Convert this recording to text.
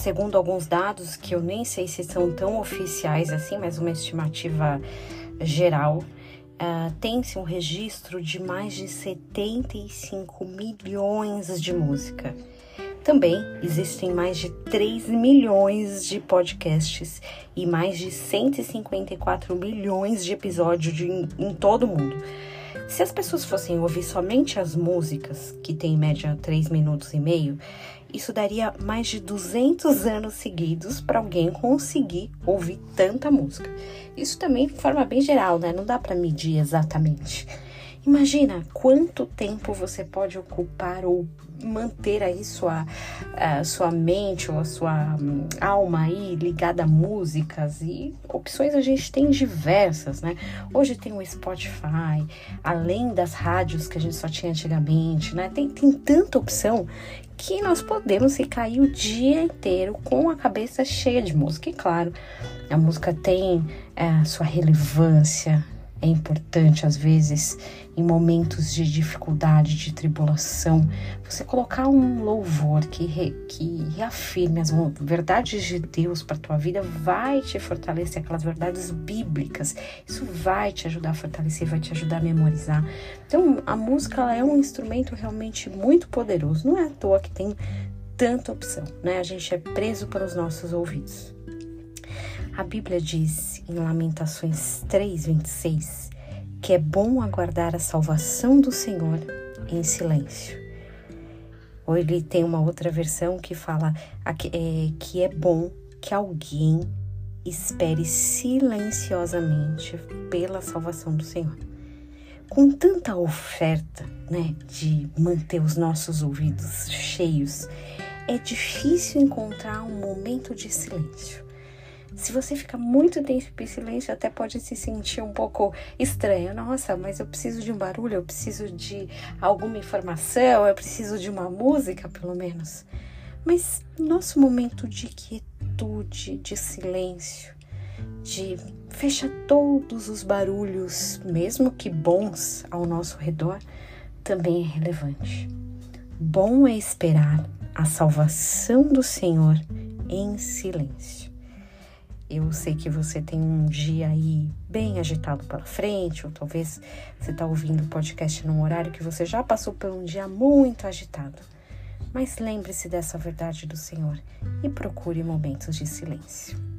segundo alguns dados que eu nem sei se são tão oficiais assim, mas uma estimativa geral, uh, tem-se um registro de mais de 75 milhões de música. Também existem mais de 3 milhões de podcasts e mais de 154 milhões de episódios de, em, em todo o mundo. Se as pessoas fossem ouvir somente as músicas, que tem em média 3 minutos e meio, isso daria mais de 200 anos seguidos para alguém conseguir ouvir tanta música. Isso também de forma bem geral, né? Não dá para medir exatamente. Imagina quanto tempo você pode ocupar ou manter aí sua, uh, sua mente ou a sua um, alma aí ligada a músicas e opções a gente tem diversas, né? Hoje tem o Spotify, além das rádios que a gente só tinha antigamente, né? Tem, tem tanta opção que nós podemos ficar aí o dia inteiro com a cabeça cheia de música. E claro, a música tem uh, sua relevância, é importante, às vezes, em momentos de dificuldade, de tribulação, você colocar um louvor que, re, que reafirme as verdades de Deus para a tua vida, vai te fortalecer aquelas verdades bíblicas. Isso vai te ajudar a fortalecer, vai te ajudar a memorizar. Então, a música ela é um instrumento realmente muito poderoso. Não é à toa que tem tanta opção, né? A gente é preso pelos nossos ouvidos. A Bíblia diz em Lamentações 3:26 que é bom aguardar a salvação do Senhor em silêncio. Ou ele tem uma outra versão que fala é, que é bom que alguém espere silenciosamente pela salvação do Senhor. Com tanta oferta, né, de manter os nossos ouvidos cheios, é difícil encontrar um momento de silêncio. Se você fica muito tempo em silêncio, até pode se sentir um pouco estranho. Nossa, mas eu preciso de um barulho, eu preciso de alguma informação, eu preciso de uma música, pelo menos. Mas nosso momento de quietude, de silêncio, de fecha todos os barulhos, mesmo que bons, ao nosso redor, também é relevante. Bom é esperar a salvação do Senhor em silêncio. Eu sei que você tem um dia aí bem agitado pela frente, ou talvez você está ouvindo o podcast num horário que você já passou por um dia muito agitado. Mas lembre-se dessa verdade do Senhor e procure momentos de silêncio.